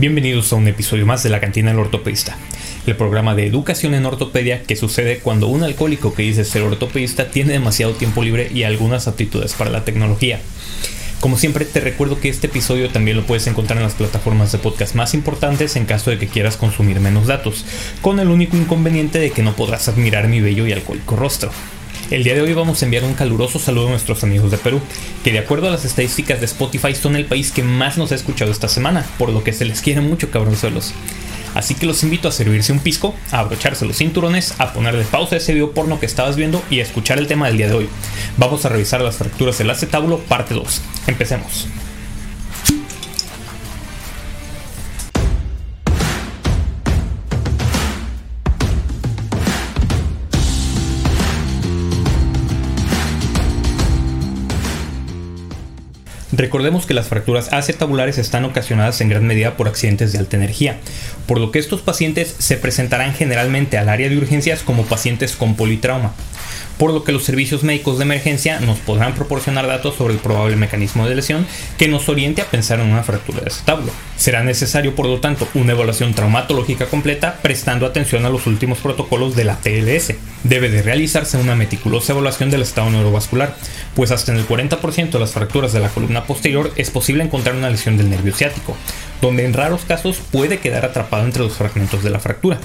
Bienvenidos a un episodio más de la Cantina del Ortopedista, el programa de educación en ortopedia que sucede cuando un alcohólico que dice ser ortopedista tiene demasiado tiempo libre y algunas aptitudes para la tecnología. Como siempre te recuerdo que este episodio también lo puedes encontrar en las plataformas de podcast más importantes en caso de que quieras consumir menos datos, con el único inconveniente de que no podrás admirar mi bello y alcohólico rostro. El día de hoy vamos a enviar un caluroso saludo a nuestros amigos de Perú, que de acuerdo a las estadísticas de Spotify son el país que más nos ha escuchado esta semana, por lo que se les quiere mucho cabronzuelos. Así que los invito a servirse un pisco, a abrocharse los cinturones, a ponerle pausa a ese video porno que estabas viendo y a escuchar el tema del día de hoy. Vamos a revisar las fracturas del acetábulo parte 2. Empecemos. Recordemos que las fracturas acetabulares están ocasionadas en gran medida por accidentes de alta energía, por lo que estos pacientes se presentarán generalmente al área de urgencias como pacientes con politrauma por lo que los servicios médicos de emergencia nos podrán proporcionar datos sobre el probable mecanismo de lesión que nos oriente a pensar en una fractura de acetábulo. Será necesario, por lo tanto, una evaluación traumatológica completa prestando atención a los últimos protocolos de la TLS. Debe de realizarse una meticulosa evaluación del estado neurovascular, pues hasta en el 40% de las fracturas de la columna posterior es posible encontrar una lesión del nervio ciático, donde en raros casos puede quedar atrapado entre los fragmentos de la fractura.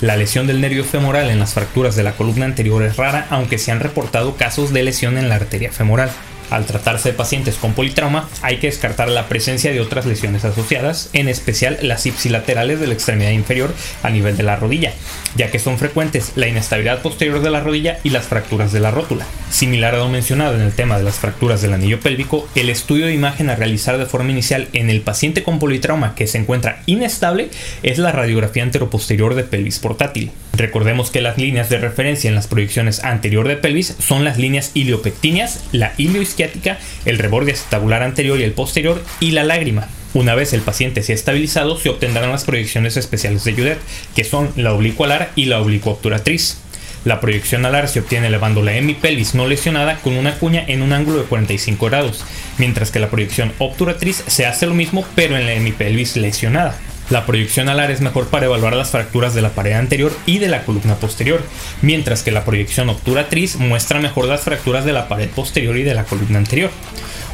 La lesión del nervio femoral en las fracturas de la columna anterior es rara, aunque se han reportado casos de lesión en la arteria femoral. Al tratarse de pacientes con politrauma, hay que descartar la presencia de otras lesiones asociadas, en especial las ipsilaterales de la extremidad inferior a nivel de la rodilla, ya que son frecuentes la inestabilidad posterior de la rodilla y las fracturas de la rótula. Similar a lo mencionado en el tema de las fracturas del anillo pélvico, el estudio de imagen a realizar de forma inicial en el paciente con politrauma que se encuentra inestable es la radiografía anteroposterior de pelvis portátil. Recordemos que las líneas de referencia en las proyecciones anterior de pelvis son las líneas iliopectíneas, la isquiática, el reborde acetabular anterior y el posterior y la lágrima. Una vez el paciente se ha estabilizado, se obtendrán las proyecciones especiales de Judet, que son la oblicuo alar y la oblicuo obturatriz. La proyección alar se obtiene elevando la hemipelvis no lesionada con una cuña en un ángulo de 45 grados, mientras que la proyección obturatriz se hace lo mismo pero en la hemipelvis lesionada. La proyección alar es mejor para evaluar las fracturas de la pared anterior y de la columna posterior, mientras que la proyección obturatriz muestra mejor las fracturas de la pared posterior y de la columna anterior.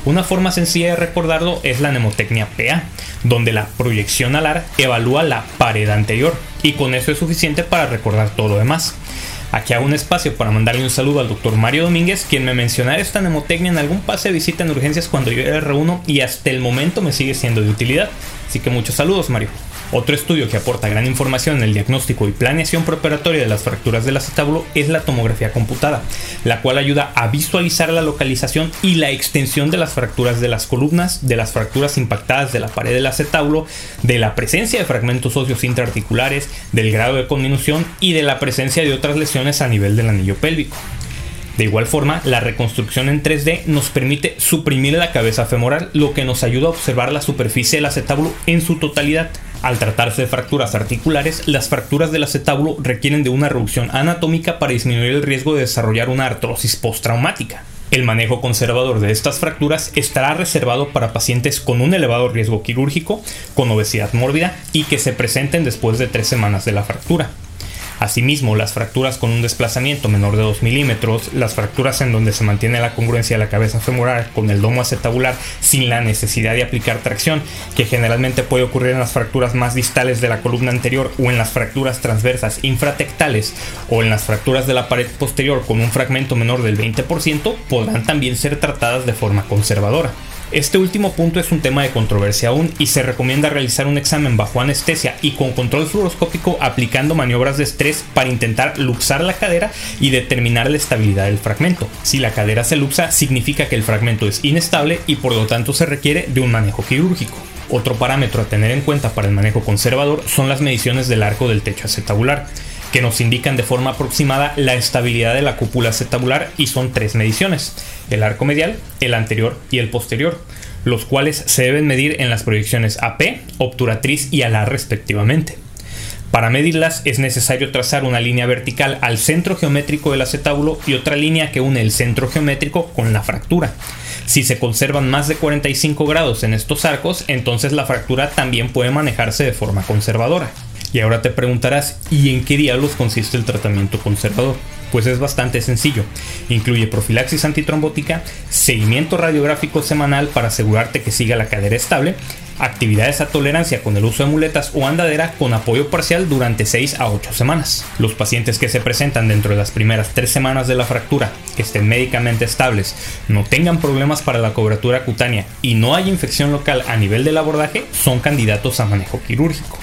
Una forma sencilla de recordarlo es la mnemotecnia PA, donde la proyección alar evalúa la pared anterior, y con eso es suficiente para recordar todo lo demás. Aquí hago un espacio para mandarle un saludo al doctor Mario Domínguez, quien me mencionara esta mnemotecnia en algún pase de visita en urgencias cuando yo era R1 y hasta el momento me sigue siendo de utilidad. Así que muchos saludos, Mario. Otro estudio que aporta gran información en el diagnóstico y planeación preparatoria de las fracturas del acetábulo es la tomografía computada, la cual ayuda a visualizar la localización y la extensión de las fracturas de las columnas, de las fracturas impactadas de la pared del acetábulo, de la presencia de fragmentos óseos intraarticulares, del grado de conminución y de la presencia de otras lesiones a nivel del anillo pélvico. De igual forma, la reconstrucción en 3D nos permite suprimir la cabeza femoral, lo que nos ayuda a observar la superficie del acetábulo en su totalidad. Al tratarse de fracturas articulares, las fracturas del acetábulo requieren de una reducción anatómica para disminuir el riesgo de desarrollar una artrosis postraumática. El manejo conservador de estas fracturas estará reservado para pacientes con un elevado riesgo quirúrgico, con obesidad mórbida y que se presenten después de tres semanas de la fractura. Asimismo, las fracturas con un desplazamiento menor de 2 milímetros, las fracturas en donde se mantiene la congruencia de la cabeza femoral con el domo acetabular sin la necesidad de aplicar tracción, que generalmente puede ocurrir en las fracturas más distales de la columna anterior o en las fracturas transversas infratectales o en las fracturas de la pared posterior con un fragmento menor del 20%, podrán también ser tratadas de forma conservadora. Este último punto es un tema de controversia aún y se recomienda realizar un examen bajo anestesia y con control fluoroscópico aplicando maniobras de estrés para intentar luxar la cadera y determinar la estabilidad del fragmento. Si la cadera se luxa significa que el fragmento es inestable y por lo tanto se requiere de un manejo quirúrgico. Otro parámetro a tener en cuenta para el manejo conservador son las mediciones del arco del techo acetabular que nos indican de forma aproximada la estabilidad de la cúpula acetabular y son tres mediciones, el arco medial, el anterior y el posterior, los cuales se deben medir en las proyecciones AP, obturatriz y alar respectivamente. Para medirlas es necesario trazar una línea vertical al centro geométrico del acetábulo y otra línea que une el centro geométrico con la fractura. Si se conservan más de 45 grados en estos arcos, entonces la fractura también puede manejarse de forma conservadora. Y ahora te preguntarás, ¿y en qué diablos consiste el tratamiento conservador? Pues es bastante sencillo. Incluye profilaxis antitrombótica, seguimiento radiográfico semanal para asegurarte que siga la cadera estable, actividades a tolerancia con el uso de muletas o andadera con apoyo parcial durante 6 a 8 semanas. Los pacientes que se presentan dentro de las primeras 3 semanas de la fractura, que estén médicamente estables, no tengan problemas para la cobertura cutánea y no hay infección local a nivel del abordaje, son candidatos a manejo quirúrgico.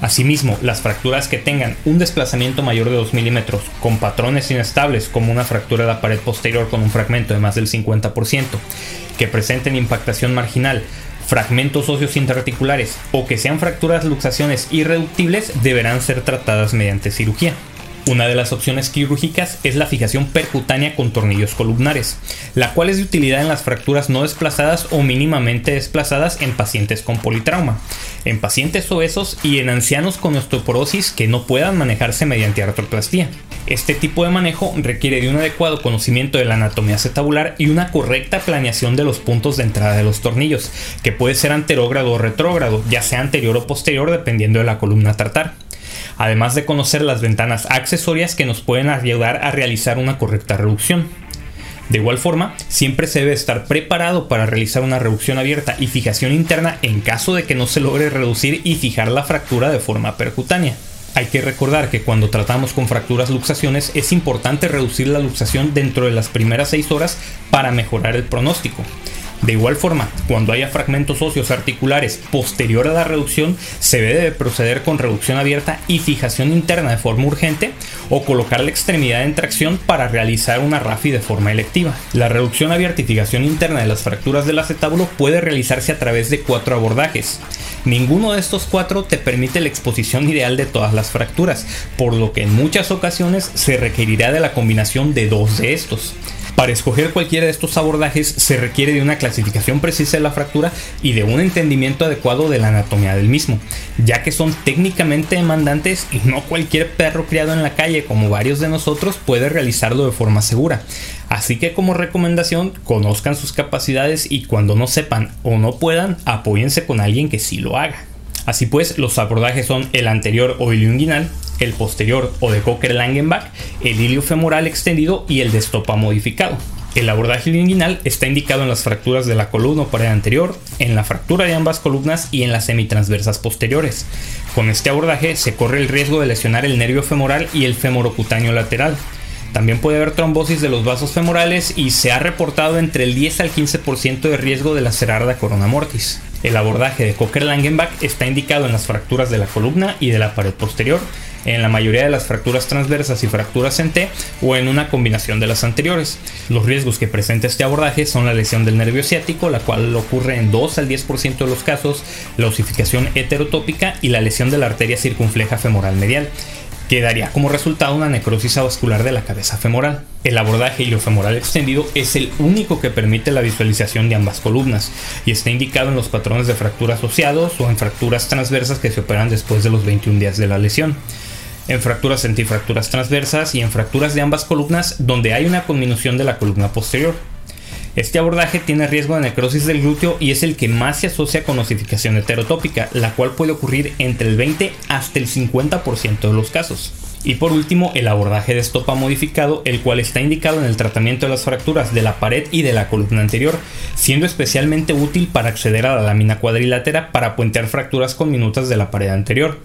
Asimismo, las fracturas que tengan un desplazamiento mayor de 2 milímetros con patrones inestables como una fractura de la pared posterior con un fragmento de más del 50%, que presenten impactación marginal, fragmentos óseos interarticulares o que sean fracturas, luxaciones irreductibles deberán ser tratadas mediante cirugía. Una de las opciones quirúrgicas es la fijación percutánea con tornillos columnares, la cual es de utilidad en las fracturas no desplazadas o mínimamente desplazadas en pacientes con politrauma, en pacientes obesos y en ancianos con osteoporosis que no puedan manejarse mediante artroplastía. Este tipo de manejo requiere de un adecuado conocimiento de la anatomía acetabular y una correcta planeación de los puntos de entrada de los tornillos, que puede ser anterógrado o retrógrado, ya sea anterior o posterior dependiendo de la columna tartar además de conocer las ventanas accesorias que nos pueden ayudar a realizar una correcta reducción. De igual forma, siempre se debe estar preparado para realizar una reducción abierta y fijación interna en caso de que no se logre reducir y fijar la fractura de forma percutánea. Hay que recordar que cuando tratamos con fracturas luxaciones es importante reducir la luxación dentro de las primeras 6 horas para mejorar el pronóstico. De igual forma, cuando haya fragmentos óseos articulares posterior a la reducción, se debe proceder con reducción abierta y fijación interna de forma urgente o colocar la extremidad en tracción para realizar una RAFI de forma electiva. La reducción abierta y fijación interna de las fracturas del acetábulo puede realizarse a través de cuatro abordajes. Ninguno de estos cuatro te permite la exposición ideal de todas las fracturas, por lo que en muchas ocasiones se requerirá de la combinación de dos de estos. Para escoger cualquiera de estos abordajes se requiere de una clasificación precisa de la fractura y de un entendimiento adecuado de la anatomía del mismo, ya que son técnicamente demandantes y no cualquier perro criado en la calle como varios de nosotros puede realizarlo de forma segura. Así que como recomendación, conozcan sus capacidades y cuando no sepan o no puedan, apóyense con alguien que sí lo haga. Así pues, los abordajes son el anterior o ilioinguinal, el posterior o de Cocker-Langenbach, el ilio femoral extendido y el de estopa modificado. El abordaje inguinal está indicado en las fracturas de la columna o pared anterior, en la fractura de ambas columnas y en las semitransversas posteriores. Con este abordaje se corre el riesgo de lesionar el nervio femoral y el femorocutáneo lateral. También puede haber trombosis de los vasos femorales y se ha reportado entre el 10 al 15% de riesgo de la corona mortis. El abordaje de Cocker-Langenbach está indicado en las fracturas de la columna y de la pared posterior, en la mayoría de las fracturas transversas y fracturas en T o en una combinación de las anteriores. Los riesgos que presenta este abordaje son la lesión del nervio ciático, la cual ocurre en 2 al 10% de los casos, la osificación heterotópica y la lesión de la arteria circunfleja femoral medial que daría como resultado una necrosis vascular de la cabeza femoral. El abordaje iliofemoral extendido es el único que permite la visualización de ambas columnas y está indicado en los patrones de fractura asociados o en fracturas transversas que se operan después de los 21 días de la lesión en fracturas antifracturas transversas y en fracturas de ambas columnas donde hay una conminución de la columna posterior. Este abordaje tiene riesgo de necrosis del glúteo y es el que más se asocia con osificación heterotópica, la cual puede ocurrir entre el 20 hasta el 50% de los casos. Y por último, el abordaje de estopa modificado, el cual está indicado en el tratamiento de las fracturas de la pared y de la columna anterior, siendo especialmente útil para acceder a la lámina cuadrilátera para puentear fracturas con minutas de la pared anterior.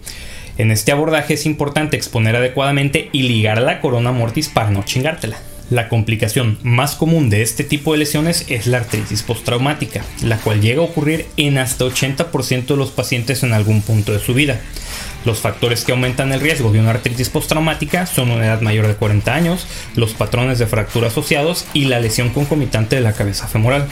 En este abordaje es importante exponer adecuadamente y ligar la corona mortis para no chingártela. La complicación más común de este tipo de lesiones es la artritis postraumática, la cual llega a ocurrir en hasta 80% de los pacientes en algún punto de su vida. Los factores que aumentan el riesgo de una artritis postraumática son una edad mayor de 40 años, los patrones de fractura asociados y la lesión concomitante de la cabeza femoral.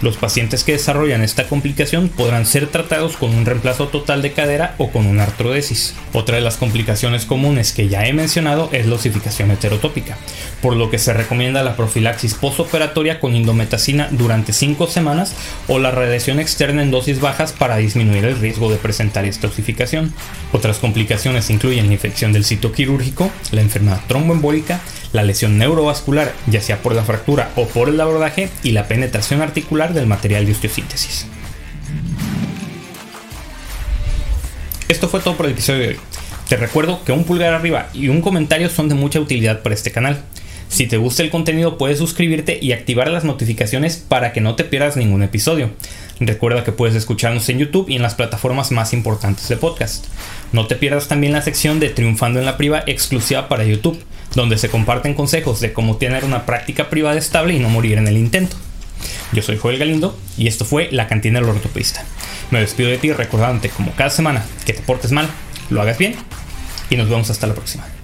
Los pacientes que desarrollan esta complicación podrán ser tratados con un reemplazo total de cadera o con una artrodesis. Otra de las complicaciones comunes que ya he mencionado es la osificación heterotópica, por lo que se recomienda la profilaxis postoperatoria con indometacina durante 5 semanas o la radiación externa en dosis bajas para disminuir el riesgo de presentar esta osificación. Otras complicaciones incluyen la infección del sitio quirúrgico, la enfermedad tromboembólica, la lesión neurovascular, ya sea por la fractura o por el abordaje, y la penetración articular del material de osteosíntesis. Esto fue todo por el episodio de hoy. Te recuerdo que un pulgar arriba y un comentario son de mucha utilidad para este canal. Si te gusta el contenido puedes suscribirte y activar las notificaciones para que no te pierdas ningún episodio. Recuerda que puedes escucharnos en YouTube y en las plataformas más importantes de podcast. No te pierdas también la sección de Triunfando en la Priva exclusiva para YouTube, donde se comparten consejos de cómo tener una práctica privada estable y no morir en el intento. Yo soy Joel Galindo y esto fue La Cantina del Ortopedista. Me despido de ti recordándote como cada semana que te portes mal, lo hagas bien y nos vemos hasta la próxima.